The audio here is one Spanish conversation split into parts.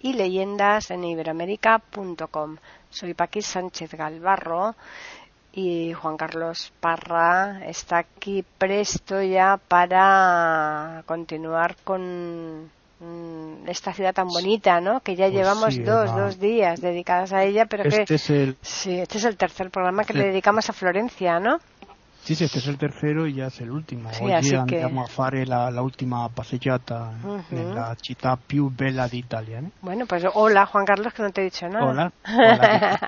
y Leyendas en iberoamérica.com. Soy Paqui Sánchez Galvarro y Juan Carlos Parra está aquí presto ya para continuar con mm, esta ciudad tan bonita, ¿no? Que ya Pues llevamos sí, dos, Eva. dos días dedicados a ella, pero Este que es el, sí, este es el tercer programa que Sí. le dedicamos a Florencia, ¿no? Sí, sí, este es el tercero y ya es el último. Sí, Oggi así que- andiamo a fare la, la última passeggiata Mhm. nella città più bella d'Italia. ¿no? Bueno, pues hola Juan Carlos, que no te he dicho nada. Hola, hola.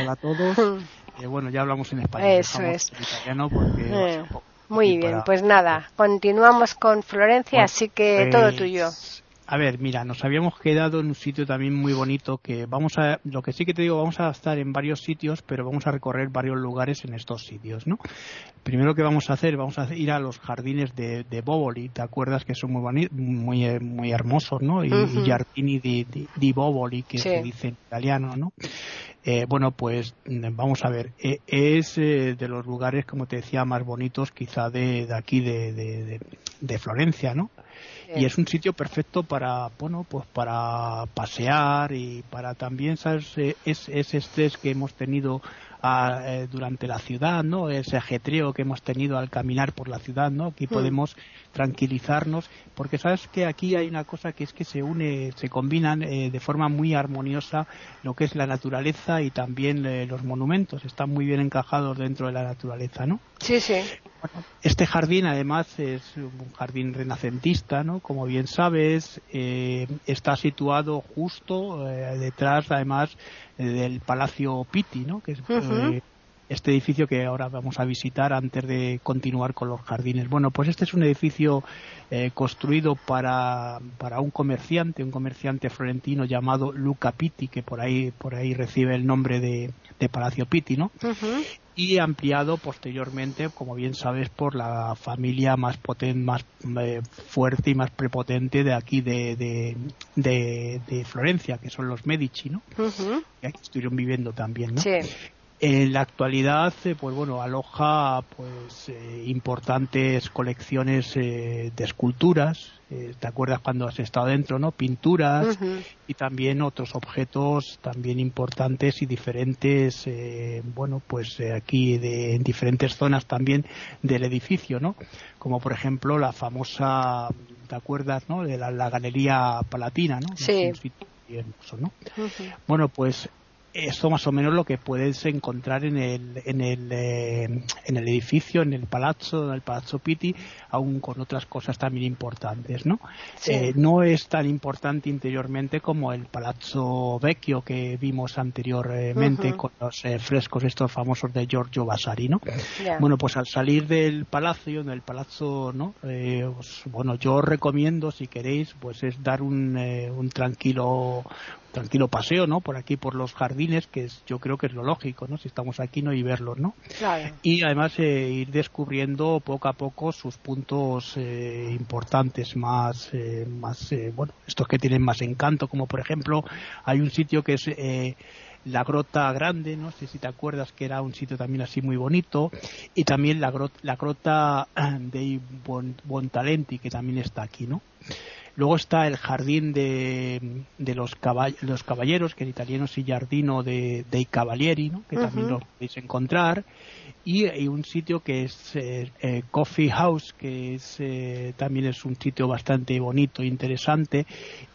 Hola a todos. Eh, bueno, ya hablamos en español. Eso es. italiano porque Eh, Muy bien, para- pues nada, continuamos con Florencia, Bueno, así que pues, todo tuyo. A ver, mira, nos habíamos quedado en un sitio también muy bonito que vamos a, lo que sí que te digo, vamos a estar en varios sitios, pero vamos a recorrer varios lugares en estos sitios, ¿no? Primero que vamos a hacer, vamos a ir a los jardines de, de Boboli, ¿te acuerdas que son muy muy, eh, muy hermosos, ¿no? Y, y Giardini di, di- di Boboli, que Sí. se dice en italiano, ¿no? Eh, bueno, pues mm, vamos a ver, eh, es eh, de los lugares, como te decía, más bonitos quizá de, de aquí de- de Florencia, ¿no? Y es un sitio perfecto para bueno pues para pasear y para también sabes es ese estrés que hemos tenido ah, eh, durante la ciudad no ese ajetreo que hemos tenido al caminar por la ciudad no aquí Mm. podemos tranquilizarnos porque sabes que aquí hay una cosa que es que se une se combinan eh, de forma muy armoniosa lo que es la naturaleza y también eh, los monumentos están muy bien encajados dentro de la naturaleza no Sí, sí. este jardín además es un jardín renacentista, ¿no? Como bien sabes, eh, está situado justo eh, detrás además del Palacio Pitti, ¿no? Que es eh, este edificio que ahora vamos a visitar antes de continuar con los jardines. Bueno, pues este es un edificio eh, construido para, para un comerciante, un comerciante florentino llamado Luca Pitti, que por ahí, por ahí recibe el nombre de, de Palacio Pitti, ¿no? Ujú. Y ampliado posteriormente, como bien sabes, por la familia más potente, más eh, fuerte y más prepotente de aquí de, de, de- de Florencia, que son los Medici, ¿no? Que aquí estuvieron viviendo también, ¿no? Sí. En la actualidad, eh, pues bueno, aloja pues eh, importantes colecciones de esculturas. Eh, ¿Te acuerdas cuando has estado dentro, no? Pinturas y también otros objetos también importantes y diferentes, eh, bueno, pues eh, aquí de, en diferentes zonas también del edificio, ¿no? Como por ejemplo la famosa, ¿te acuerdas, no? De la, la Galería Palatina, ¿no? Sí. ¿no? Bueno, pues esto más o menos lo que puedes encontrar en el en el eh, en el edificio, en el palazzo, en el Palazzo Pitti, aún con otras cosas también importantes, ¿no? Sí. Eh, no es tan importante interiormente como el Palazzo Vecchio que vimos anteriormente con los eh, frescos estos famosos de Giorgio Vasari, ¿no? Bueno, pues al salir del palacio, del palazzo, ¿no? Eh, os- bueno, yo os recomiendo, si queréis, pues es dar un, eh, un tranquilo tranquilo paseo, ¿no? Por aquí, por los jardines, que es, yo creo que es lo lógico, ¿no? Si estamos aquí, no y verlos, ¿no? Claro. Y además eh, ir descubriendo poco a poco sus puntos eh, importantes, más, eh, más eh, bueno, estos que tienen más encanto, como por ejemplo, hay un sitio que es eh, la Grota Grande, no sé si te acuerdas que era un sitio también así muy bonito, y también la, grot- la Grota de Bon- Bontalenti, que también está aquí, ¿no? Luego está el jardín de, de los, caball- los caballeros, que en italiano es Giardino de, dei Cavalieri, ¿no? que también lo podéis encontrar. Y, y un sitio que es eh, eh, Coffee House, que es, eh, también es un sitio bastante bonito e interesante.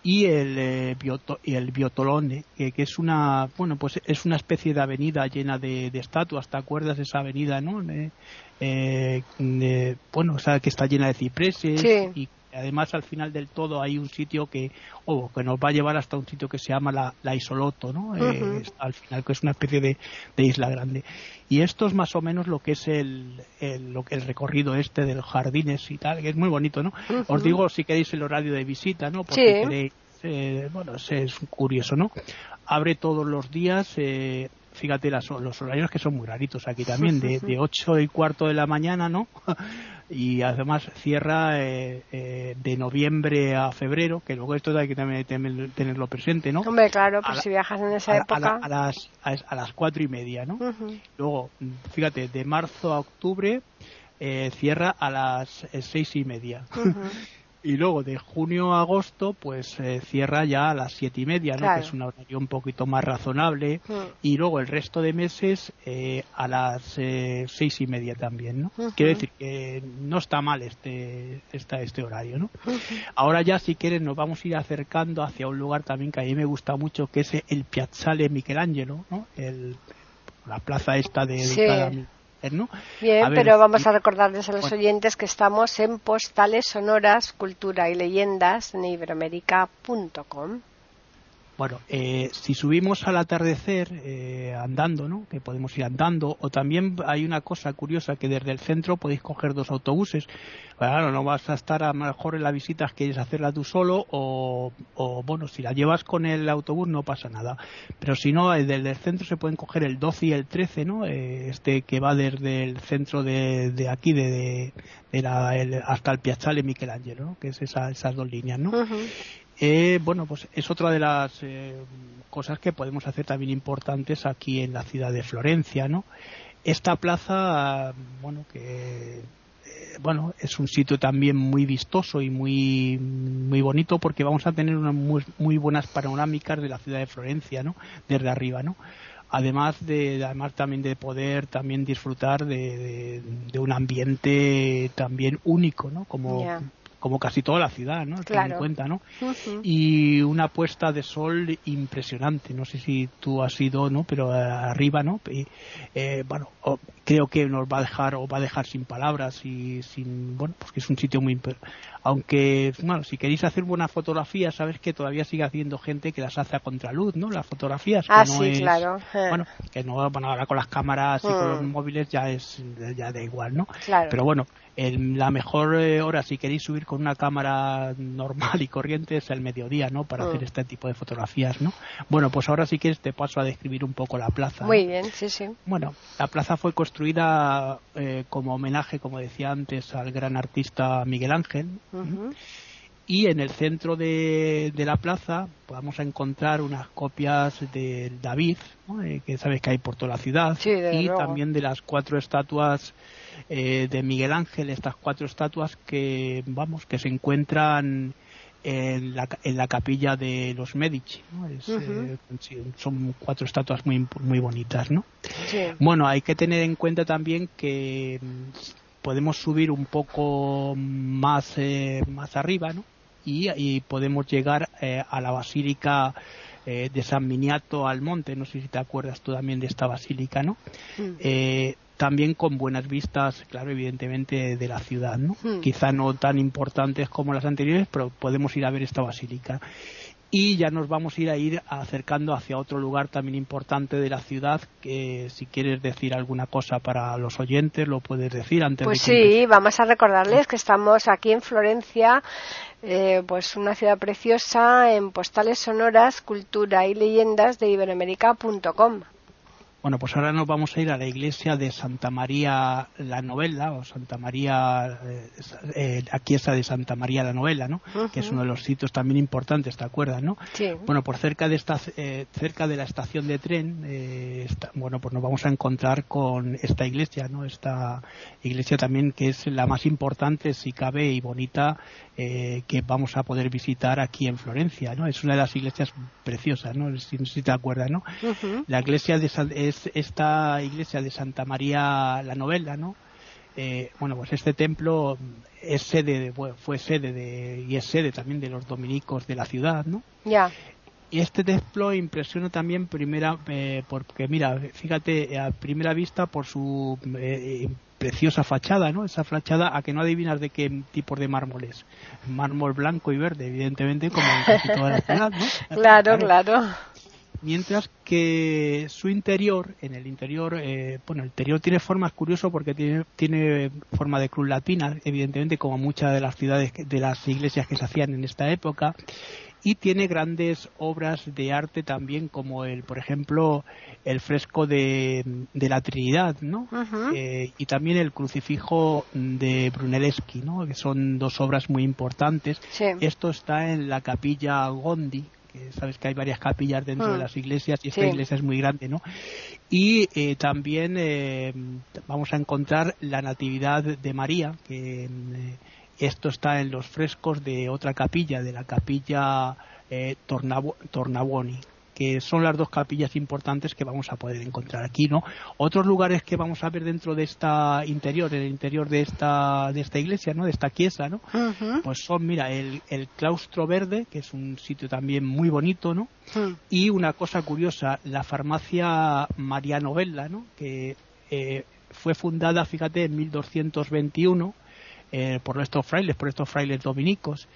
Y el, eh, Bioto- y el Biotolone, que, que es una bueno pues es una especie de avenida llena de, de estatuas. ¿Te acuerdas de esa avenida, no? Eh, bueno, o sea, que está llena de cipreses Sí. y además al final del todo hay un sitio que oh, que nos va a llevar hasta un sitio que se llama la, la Isoloto, ¿no? Eh, al final que es una especie de, de isla grande. Y esto es más o menos lo que es el, el- lo que el recorrido este de los jardines y tal, que es muy bonito, ¿no? Os digo si queréis el horario de visita, ¿no? Porque Sí. queréis, eh, bueno, es, es curioso, ¿no? Abre todos los días, eh, fíjate las, los horarios que son muy raritos aquí también, de, de 8 y cuarto de la mañana, ¿no? y además cierra eh, eh, de noviembre a febrero, que luego esto hay que también tenerlo presente, ¿no? Hombre, claro, pues si viajas en esa época. A, las, a, las cuatro y media, ¿no? Luego, fíjate, de marzo a octubre eh, cierra a las seis y media. y luego de junio a agosto pues eh, cierra ya a las siete y media ¿no? que es una horario un poquito más razonable. Mm. y luego el resto de meses eh, a las eh, seis y media también no quiero decir que no está mal este este horario no ahora ya si quieren nos vamos a ir acercando hacia un lugar también que a mí me gusta mucho que es el Piazzale Michelangelo no el la plaza esta de, Bien, pero vamos a recordarles a los oyentes que estamos en Postales Sonoras, Cultura y Leyendas en iberoamérica.com. Bueno, eh, si subimos al atardecer eh, andando, ¿no? Que podemos ir andando, o también hay una cosa curiosa que desde el centro podéis coger dos autobuses. Claro, no vas a estar a lo mejor en la visita quieres hacerla tú solo, o, bueno, si la llevas con el autobús no pasa nada. Pero si no, eh, desde el centro se pueden coger el 12 y el 13, ¿no? este que va desde el centro de, de aquí, de, de, la, hasta el Piazzale Michelangelo, que es esa, esas dos líneas, ¿no? Eh, bueno, pues es otra de las eh, cosas que podemos hacer también importantes aquí en la ciudad de Florencia, ¿no? Esta plaza, bueno, que eh, bueno, es un sitio también muy vistoso y muy muy bonito porque vamos a tener unas muy, buenas panorámicas de la ciudad de Florencia, ¿no? Desde arriba, ¿no? Además de, además también de poder también disfrutar de, un ambiente también único, ¿no? Como como casi toda la ciudad, ¿no? Claro. cuenta, ¿no? Y una puesta de sol impresionante. No sé si tú has ido, ¿no? Pero eh, arriba, ¿no? eh, bueno, creo que nos va a dejar o va a dejar sin palabras y sin, bueno, pues que es un sitio muy, aunque, bueno, si queréis hacer buenas fotografías, sabes que todavía sigue haciendo gente que las hace a contraluz, ¿no? Las fotografías. Ah, sí, claro. Bueno, que no, bueno, ahora con las cámaras y con los mm. móviles ya es, ya da igual, ¿no? Claro. Pero bueno, la mejor eh, hora si queréis subir con una cámara normal y corriente es el mediodía, ¿no? Para hacer mm. este tipo de fotografías, ¿no? Bueno, pues ahora si quieres te paso a describir un poco la plaza. Muy bien, sí, sí. Bueno, la plaza fue construida eh, como homenaje, como decía antes, al gran artista Miguel Ángel. Y en el centro de, la plaza vamos a encontrar unas copias de David, eh, que sabes que hay por toda la ciudad, y también de las cuatro estatuas eh, de Miguel Ángel, estas cuatro estatuas que, vamos, que se encuentran en la, en la capilla de los Medici. Eh, son cuatro estatuas muy, muy bonitas. ¿no? Bueno, hay que tener en cuenta también que podemos subir un poco más, eh, más arriba ¿no? y, podemos llegar a la basílica de San Miniato al monte, no sé si te acuerdas tú también de esta basílica, ¿no? Mm también con buenas vistas, claro, evidentemente de la ciudad, ¿no? Hmm. Quizá no tan importantes como las anteriores, pero podemos ir a ver esta basílica. Y ya nos vamos a ir a ir acercando hacia otro lugar también importante de la ciudad, que si quieres decir alguna cosa para los oyentes, lo puedes decir antes pues de Pues sí, vamos a recordarles que estamos aquí en Florencia, eh, pues una ciudad preciosa en postales sonoras, cultura y leyendas de iberoamérica.com. Bueno, pues ahora nos vamos a ir a la iglesia de Santa María la Novela, o Santa María, eh, eh, aquí está de Santa María la Novela, ¿no? Que es uno de los sitios también importantes, ¿te acuerdas, no? Sí. Bueno, por cerca de esta, eh, cerca de la estación de tren, bueno, pues nos vamos a encontrar con esta iglesia, ¿no? Esta iglesia también que es la más importante, si cabe, y bonita que vamos a poder visitar aquí en Florencia, ¿no? Es una de las iglesias preciosas, ¿no? Si, si te acuerdas, ¿no? La iglesia de esta iglesia de Santa María la Novela, ¿no? Eh, bueno, pues este templo es sede, fue sede de, y es sede también de los dominicos de la ciudad, ¿no? Ya. Y este templo impresiona también primera, eh, porque mira, fíjate, a primera vista por su eh, preciosa fachada, ¿no? Esa fachada a que no adivinas de qué tipo de mármol es. Mármol blanco y verde, evidentemente, como en casi toda la ciudad, ¿no? claro. claro mientras que su interior, en el interior, eh, bueno, el interior tiene formas curiosas porque tiene, tiene forma de cruz latina, evidentemente como muchas de las ciudades, de las iglesias que se hacían en esta época, y tiene grandes obras de arte también como el por ejemplo el fresco de, la Trinidad ¿no? Eh, y también el crucifijo de Brunelleschi ¿no? que son dos obras muy importantes esto está en la capilla Gondi que sabes que hay varias capillas dentro de mm. las iglesias y esta iglesia es muy grande, ¿no? Y eh, también eh, vamos a encontrar la Natividad de María, que eh, esto está en los frescos de otra capilla, de la capilla Tornabuoni que son las dos capillas importantes que vamos a poder encontrar aquí, ¿no? Otros lugares que vamos a ver dentro de esta interior, en el interior de esta de esta iglesia, ¿no? De esta chiesa, ¿no? Pues son, mira, el, el, claustro verde, que es un sitio también muy bonito, ¿no? Y una cosa curiosa, la farmacia María Novella, ¿no? Que eh, fue fundada, fíjate, en 1221 eh, por estos frailes, por estos frailes dominicos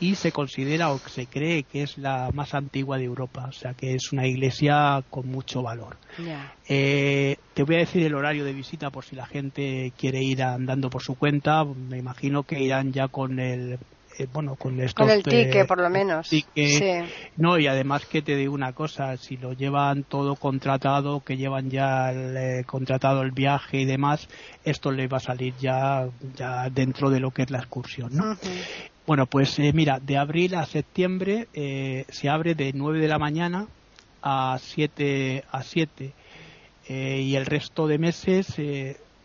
y se considera o se cree que es la más antigua de Europa, o sea que es una iglesia con mucho valor. Eh, te voy a decir el horario de visita por si la gente quiere ir andando por su cuenta, me imagino que irán ya con el eh, bueno con estos con el ticket por lo menos no y además que te digo una cosa si lo llevan todo contratado que llevan ya eh, contratado el viaje y demás esto le va a salir ya ya dentro de lo que es la excursión ¿no? Bueno, pues eh, mira, de abril a septiembre eh, se abre de 9 de la mañana a 7 a 7 eh, y el resto de meses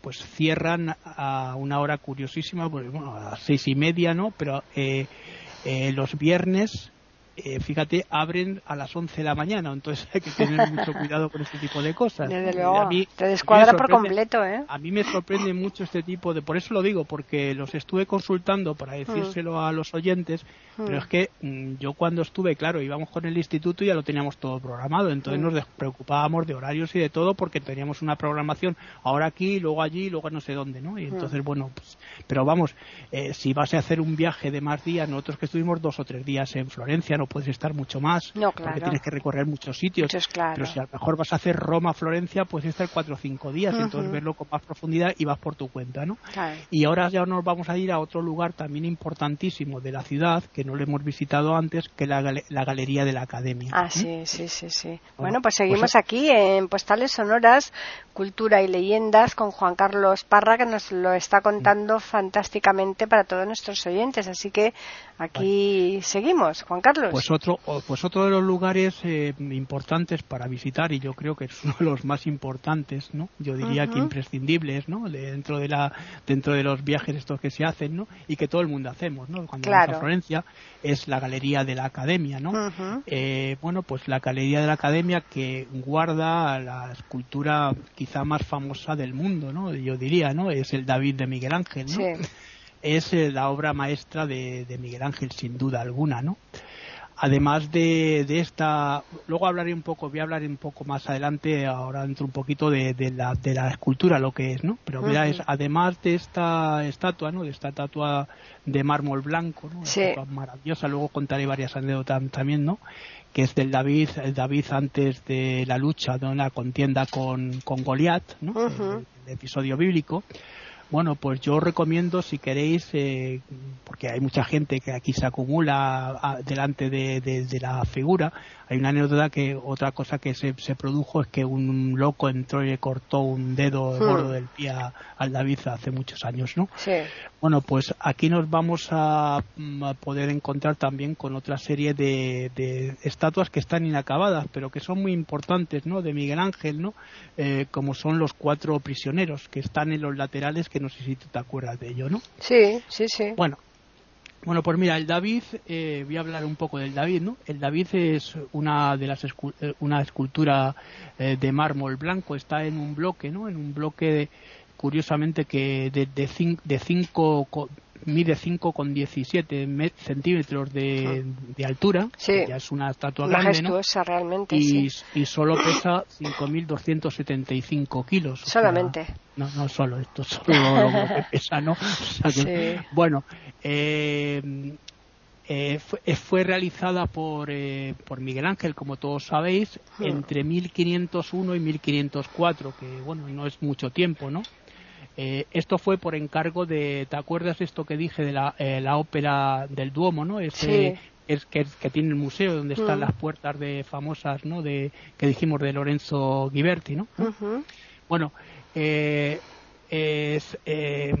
pues cierran a una hora curiosísima, pues, bueno, a seis y media, ¿no? Pero los viernes eh, fíjate, abren a las 11 de la mañana, entonces hay que tener mucho cuidado con este tipo de cosas. Desde luego, te descuadra por completo, ¿eh? A mí me sorprende mucho este tipo de, por eso lo digo, porque los estuve consultando para decírselo a los oyentes, pero mm. es que mm, yo cuando estuve, claro, íbamos con el instituto y ya lo teníamos todo programado, entonces mm. nos preocupábamos de horarios y de todo porque teníamos una programación ahora aquí, luego allí, luego no sé dónde, ¿no? Y entonces, bueno, pues, pero vamos, eh, si vas a hacer un viaje de más días, nosotros que estuvimos dos o tres días en Florencia, no puedes estar mucho más, porque tienes que recorrer muchos sitios. Pero si a lo mejor vas a hacer Roma-Florencia, puedes estar cuatro o cinco días, entonces verlo con más profundidad y vas por tu cuenta, ¿no? Y ahora ya nos vamos a ir a otro lugar también importantísimo de la ciudad, que no lo hemos visitado antes, que la, la Galería de la Academia. Ah, sí, sí, sí, sí. Bueno, pues seguimos pues aquí en Postales Sonoras, Cultura y Leyendas con Juan Carlos Parra, que nos lo está contando fantásticamente para todos nuestros oyentes. Así que aquí seguimos, Juan Carlos. Pues otro, pues otro de los lugares eh, importantes para visitar, y yo creo que es uno de los más importantes, ¿no? Yo diría que imprescindibles, ¿no? dentro de la, dentro de los viajes estos que se hacen, ¿no? Y que todo el mundo hacemos, ¿no? Cuando vamos a Florencia, es la Galería de la Academia, ¿no? Eh, bueno, pues la Galería de la Academia que guarda la escultura quizá más famosa del mundo, ¿no? Yo diría, ¿no? Es el David de Miguel Ángel, ¿no? Es eh, la obra maestra de, de Miguel Ángel, sin duda alguna, ¿no? Además de, de, esta, luego hablaré un poco, voy a hablar un poco más adelante, ahora dentro un poquito de, de, la, de la escultura, lo que es, ¿no? Pero mira, es, además de esta estatua, ¿no? De esta estatua de mármol blanco, ¿no? maravillosa, luego contaré varias anécdotas también, ¿no? Que es del David, el David antes de la lucha, de una contienda con, con Goliat, ¿no? el episodio bíblico bueno, pues yo recomiendo si queréis, eh, porque hay mucha gente que aquí se acumula delante de, la figura, hay una anécdota que otra cosa que se, produjo es que un loco entró y le cortó un dedo hmm. gordo del pie al David hace muchos años, ¿no? Sí. Bueno, pues aquí nos vamos a, poder encontrar también con otra serie de, estatuas que están inacabadas, pero que son muy importantes, ¿no? De Miguel Ángel, ¿no? Eh, como son los cuatro prisioneros que están en los laterales que no sé si tú te acuerdas de ello, ¿no? Sí, sí, sí. Bueno, bueno, pues mira, el David, eh, voy a hablar un poco del David, ¿no? El David es una de las eh, una escultura eh, de mármol blanco, está en un bloque, ¿no? En un bloque, curiosamente, que de, de, de cinco mide 5,17 centímetros de, de altura, ya es una estatua grande, ¿no? realmente, y, y solo pesa 5.275 kilos. Solamente. no, no solo, esto solo lo que pesa, ¿no? Bueno, eh, eh, fue, fue, realizada por, eh, por Miguel Ángel, como todos sabéis, hmm. entre 1501 y 1504, que bueno, no es mucho tiempo, ¿no? Eh, esto fue por encargo de, ¿te acuerdas esto que dije de la, eh, la ópera del Duomo, ¿no? Ese es que, que, tiene el museo donde están las puertas de famosas, ¿no? De que dijimos de Lorenzo Ghiberti, ¿no? Bueno, eh, es, eh,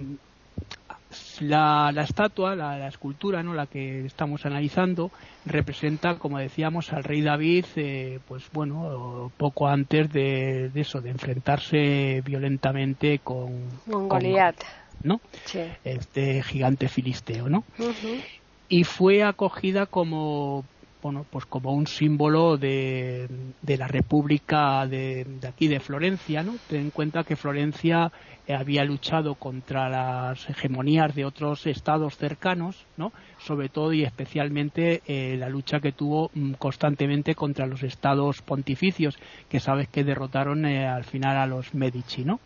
la, la, estatua, la, la, escultura, ¿no? la que estamos analizando, representa, como decíamos, al rey David, eh, pues bueno, poco antes de, de, eso, de enfrentarse violentamente con, con Goliat, ¿no? Sí. Este gigante filisteo, ¿no? Uh -huh. Y fue acogida como bueno, pues como un símbolo de, la República de, de, aquí de Florencia, ¿no? Ten en cuenta que Florencia había luchado contra las hegemonías de otros estados cercanos, ¿no? Sobre todo y especialmente eh, la lucha que tuvo mm, constantemente contra los estados pontificios, que sabes que derrotaron eh, al final a los Medici, ¿no?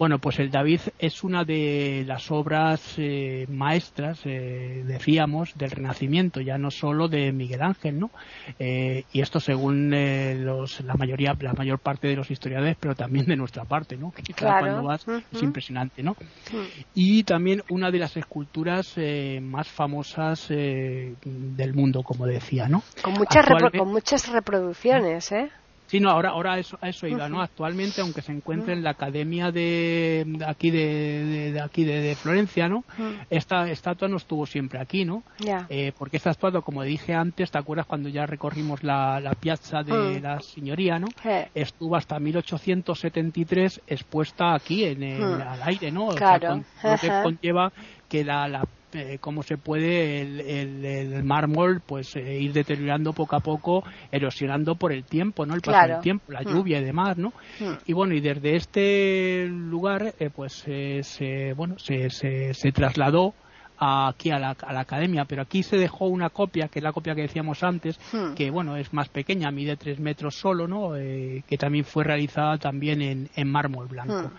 Bueno, pues el David es una de las obras eh, maestras, eh, decíamos, del Renacimiento, ya no solo de Miguel Ángel, ¿no? Eh, y esto según eh, los, la mayoría, la mayor parte de los historiadores, pero también de nuestra parte, ¿no? Que claro. cuando vas uh -huh. es impresionante, ¿no? Uh -huh. Y también una de las esculturas eh, más famosas eh, del mundo, como decía, ¿no? Con muchas, con muchas reproducciones, ¿eh? Sí, no, ahora, ahora eso, a eso iba, ¿no? Actualmente, aunque se encuentre en la academia de, de aquí de, de, de, aquí de, Florencia, ¿no? Esta estatua no estuvo siempre aquí, ¿no? Yeah. Eh, porque esta estatua, como dije antes, ¿te acuerdas cuando ya recorrimos la, la piazza de la señoría, ¿no? Estuvo hasta 1873 expuesta aquí en el, al aire, ¿no? Claro. O sea, con, lo que conlleva que la, la eh, cómo se puede el, el, el mármol pues eh, ir deteriorando poco a poco, erosionando por el tiempo, ¿no? El paso claro. del tiempo, la mm. lluvia y demás, ¿no? Mm. Y bueno, y desde este lugar eh, pues se, bueno, se, se, se trasladó aquí a la, a la, academia, pero aquí se dejó una copia, que es la copia que decíamos antes, hmm. que bueno, es más pequeña, mide tres metros solo, ¿no? Eh, que también fue realizada también en, en mármol blanco. Hmm.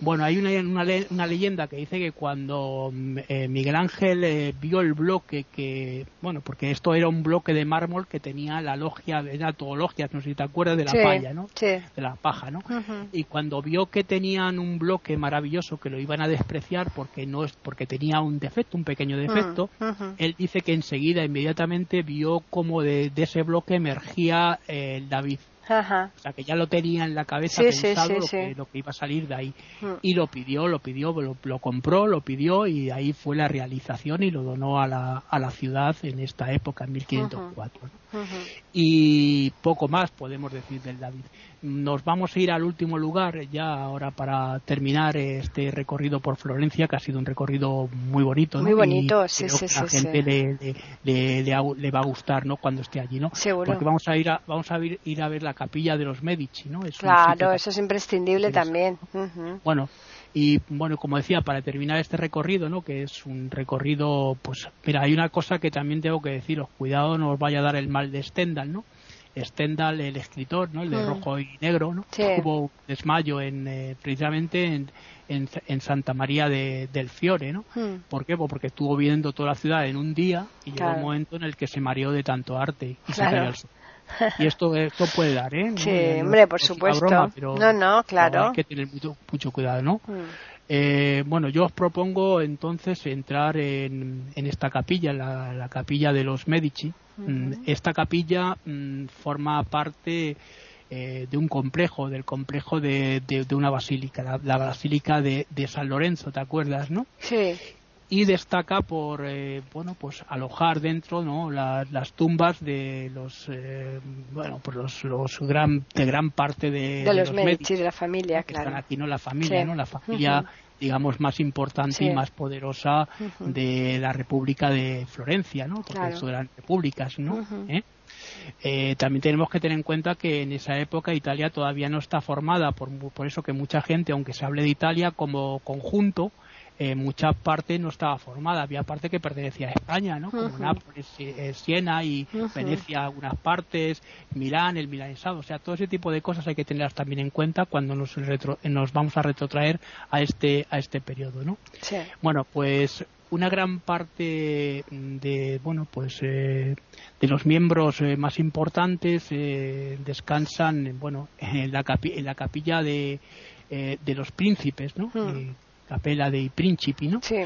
Bueno, hay una, una, una, leyenda que dice que cuando eh, Miguel Ángel eh, vio el bloque que, bueno, porque esto era un bloque de mármol que tenía la logia, era todo logias, no sé si te acuerdas de la sí, palla, ¿no? Sí. De la paja, ¿no? Uh -huh. Y cuando vio que tenían un bloque maravilloso que lo iban a despreciar porque no es porque tenía un defecto, un pequeño defecto, uh -huh. él dice que enseguida, inmediatamente vio como de, de ese bloque emergía eh, el David. Ajá. O sea, que ya lo tenía en la cabeza sí, pensado sí, lo, que, lo, que, iba a salir de ahí. Mm. Y lo pidió, lo pidió, lo, lo, compró, lo pidió y ahí fue la realización y lo donó a la, a la ciudad en esta época, en 1504. Uh -huh. Uh -huh. Y poco más podemos decir del David. Nos vamos a ir al último lugar ya ahora para terminar este recorrido por Florencia, que ha sido un recorrido muy bonito. ¿no? Muy bonito, y sí, sí, que a la sí, gente sí. Le, le, le, le, va a gustar ¿no? cuando esté allí. ¿no? Seguro. Porque vamos a ir a, vamos a ir, ir a ver la capilla de los Medici. ¿no? Es claro, eso es imprescindible también. Uh -huh. Bueno, y bueno, como decía, para terminar este recorrido, ¿no? Que es un recorrido, pues, mira, hay una cosa que también tengo que deciros, cuidado, no os vaya a dar el mal de Stendhal, ¿no? Stendhal, el escritor, ¿no? El de mm. rojo y negro, ¿no? Sí. Hubo un desmayo en, eh, precisamente en, en, en, Santa María de, del Fiore, ¿no? Mm. ¿Por qué? Pues porque estuvo viendo toda la ciudad en un día y claro. llegó un momento en el que se mareó de tanto arte y claro. se cayó al suelo. Y esto, esto puede dar, ¿eh? Sí, no, hombre, no, por no supuesto. Broma, pero, no, no, claro. Hay que tener mucho, mucho cuidado, ¿no? Mm. Eh, bueno, yo os propongo entonces entrar en, en esta capilla, la, la, capilla de los Medici. Uh -huh. Esta capilla mm, forma parte eh, de un complejo, del complejo de, de, de una basílica, la, la basílica de, de, San Lorenzo, ¿te acuerdas, no? Sí. Y destaca por, eh, bueno, pues alojar dentro, ¿no? Las, las tumbas de los, eh, bueno, pues los, los gran, de gran parte de, de los, los Medici, Medici, de la familia, que claro. Están aquí, ¿no? La familia, sí. ¿no? La familia. Uh -huh digamos, más importante sí. y más poderosa uh -huh. de la República de Florencia, ¿no? Porque claro. eso eran repúblicas, ¿no? Uh -huh. ¿Eh? Eh, también tenemos que tener en cuenta que en esa época Italia todavía no está formada, por, por eso que mucha gente, aunque se hable de Italia como conjunto, eh, mucha parte no estaba formada, había parte que pertenecía a España, ¿no? Como uh -huh. Nápoles, eh, Siena y uh -huh. Venecia algunas partes, Milán, el milanesado, o sea, todo ese tipo de cosas hay que tenerlas también en cuenta cuando nos, retro, nos vamos a retrotraer a este a este periodo, ¿no? Sí. Bueno, pues una gran parte de bueno pues eh, de los miembros eh, más importantes eh, descansan bueno en la, capi en la capilla de, de los príncipes no capela de Principi, ¿no? Sí.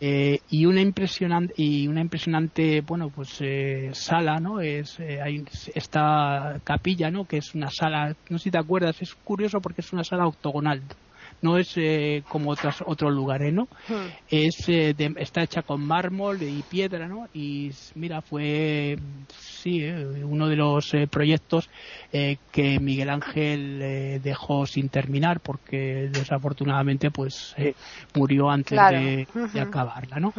Eh, y una impresionante y una impresionante bueno pues eh, sala no es eh, hay esta capilla no que es una sala no sé si te acuerdas es curioso porque es una sala octogonal no es eh, como otras, otros lugares, ¿no? Hmm. Es, eh, de- está hecha con mármol y piedra, ¿no? Y mira, fue, sí, eh, uno de los eh, proyectos eh, que Miguel Ángel eh, dejó sin terminar porque desafortunadamente pues eh, murió antes Claro. de, de acabarla, ¿no?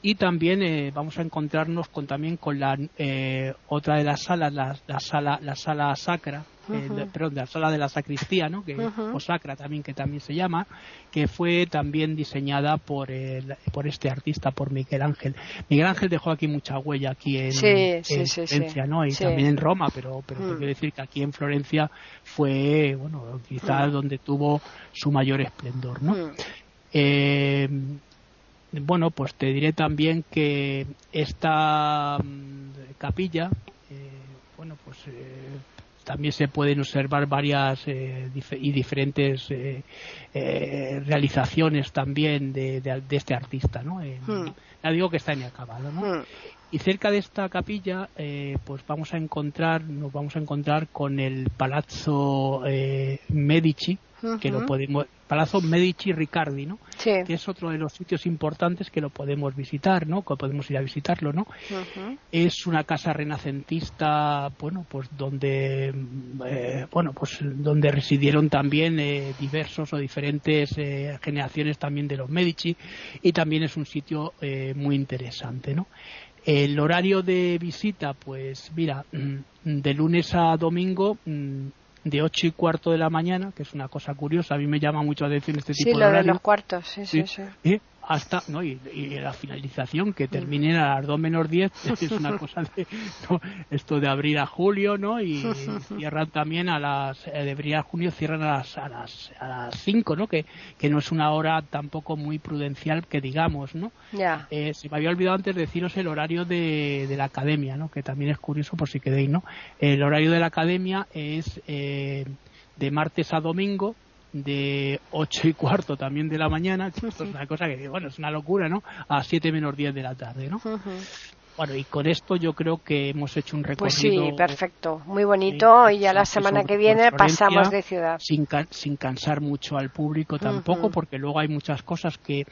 Y también eh, vamos a encontrarnos con también con la eh, otra de las salas la, la sala la sala sacra eh, Ujú. de- perdón de la sala de la sacristía no que o sacra también que también se llama que fue también diseñada por el- por este artista por Miguel Ángel Miguel Ángel dejó aquí mucha huella aquí en, Sí, sí, en sí, sí. Florencia no y también en Roma pero pero Mm. quiero decir que aquí en Florencia fue bueno quizás Mm. donde tuvo su mayor esplendor no Hmm. eh, bueno, pues te diré también que esta mm, capilla, eh, bueno, pues eh, también se pueden observar varias eh, dif- y diferentes eh, eh, realizaciones también de, de- de este artista, ¿no? En- Hmm. Ya digo que está inacabado, ¿no? Hmm. Y cerca de esta capilla, eh, pues vamos a encontrar, nos vamos a encontrar con el Palazzo que lo podemos, Palazzo Medici Riccardi, ¿no? Sí. que es otro de los sitios importantes que lo podemos visitar, ¿no? Que podemos ir a visitarlo, ¿no? Es una casa renacentista, bueno, pues donde, eh, bueno, pues donde residieron también eh, diversos o diferentes eh, generaciones también de los Medici y también es un sitio eh, muy interesante, ¿no? El horario de visita, pues mira, mm, de lunes a domingo mm, de ocho y cuarto de la mañana, que es una cosa curiosa, a mí me llama mucho la atención este Sí, tipo de lo de los cuartos, sí, sí, Sí. sí. ¿eh? Hasta no y, y la finalización que termine a las 2 menos 10 es una cosa de no, esto de abril a julio no y cierran también a las eh, de abril a junio cierran a las a las a las 5 no que, que no es una hora tampoco muy prudencial que digamos no Ya. eh, se me había olvidado antes deciros el horario de, de la academia, ¿no? que también es curioso por si queréis. ¿no? El horario de la academia es eh, de martes a domingo, de 8 y cuarto también de la mañana, esto es una cosa que, bueno, es una locura, ¿no? A 7 menos 10 de la tarde, ¿no? Ujú. Bueno, y con esto yo creo que hemos hecho un recorrido. Pues sí, perfecto. Muy bonito. Y ya la semana que viene pasamos de ciudad. sin, sin cansar mucho al público tampoco, porque luego hay muchas cosas que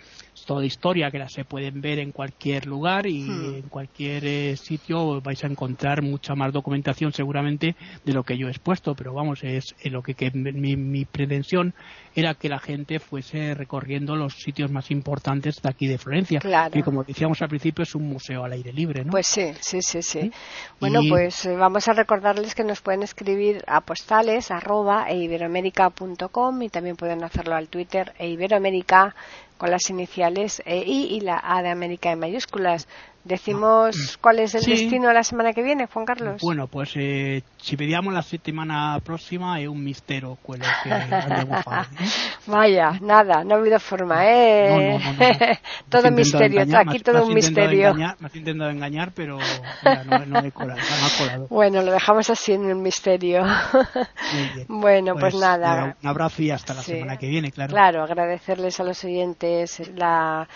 toda historia que las se pueden ver en cualquier lugar y en cualquier eh, sitio vais a encontrar mucha más documentación seguramente de lo que yo he expuesto, pero vamos, es eh, lo que, que mi, mi pretensión era que la gente fuese recorriendo los sitios más importantes de aquí de Florencia, Claro. que como decíamos al principio es un museo al aire libre, ¿no? Pues sí, sí, sí, sí. ¿Sí? Bueno, Y- pues eh, vamos a recordarles que nos pueden escribir a postales arroba e iberoamérica.com y también pueden hacerlo al Twitter e iberoamérica con las iniciales e I y la A de América en mayúsculas. Decimos cuál es el Sí. destino la semana que viene, Juan Carlos. Bueno, pues eh, si veíamos la semana próxima es un misterio quello que. Vaya, nada, no ha habido forma, ¿eh? No, no, no, todo misterio, engañar, aquí todo un misterio. engañar, me has intentado engañar, pero mira, no, he colado, ha colado. Bueno, lo dejamos así en un misterio. Bueno, pues, nada. nada, Un abrazo y hasta la Sí. semana que viene, claro. Claro, agradecerles a los oyentes la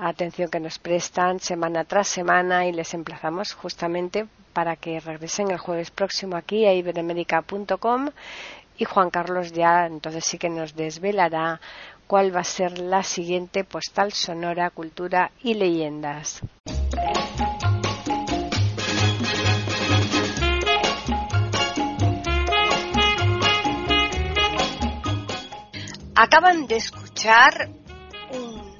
atención que nos prestan semana tras semana y les emplazamos justamente para que regresen el jueves próximo aquí a iberoamérica.com y Juan Carlos ya entonces sí que nos desvelará cuál va a ser la siguiente postal sonora, cultura y leyendas. Acaban de escuchar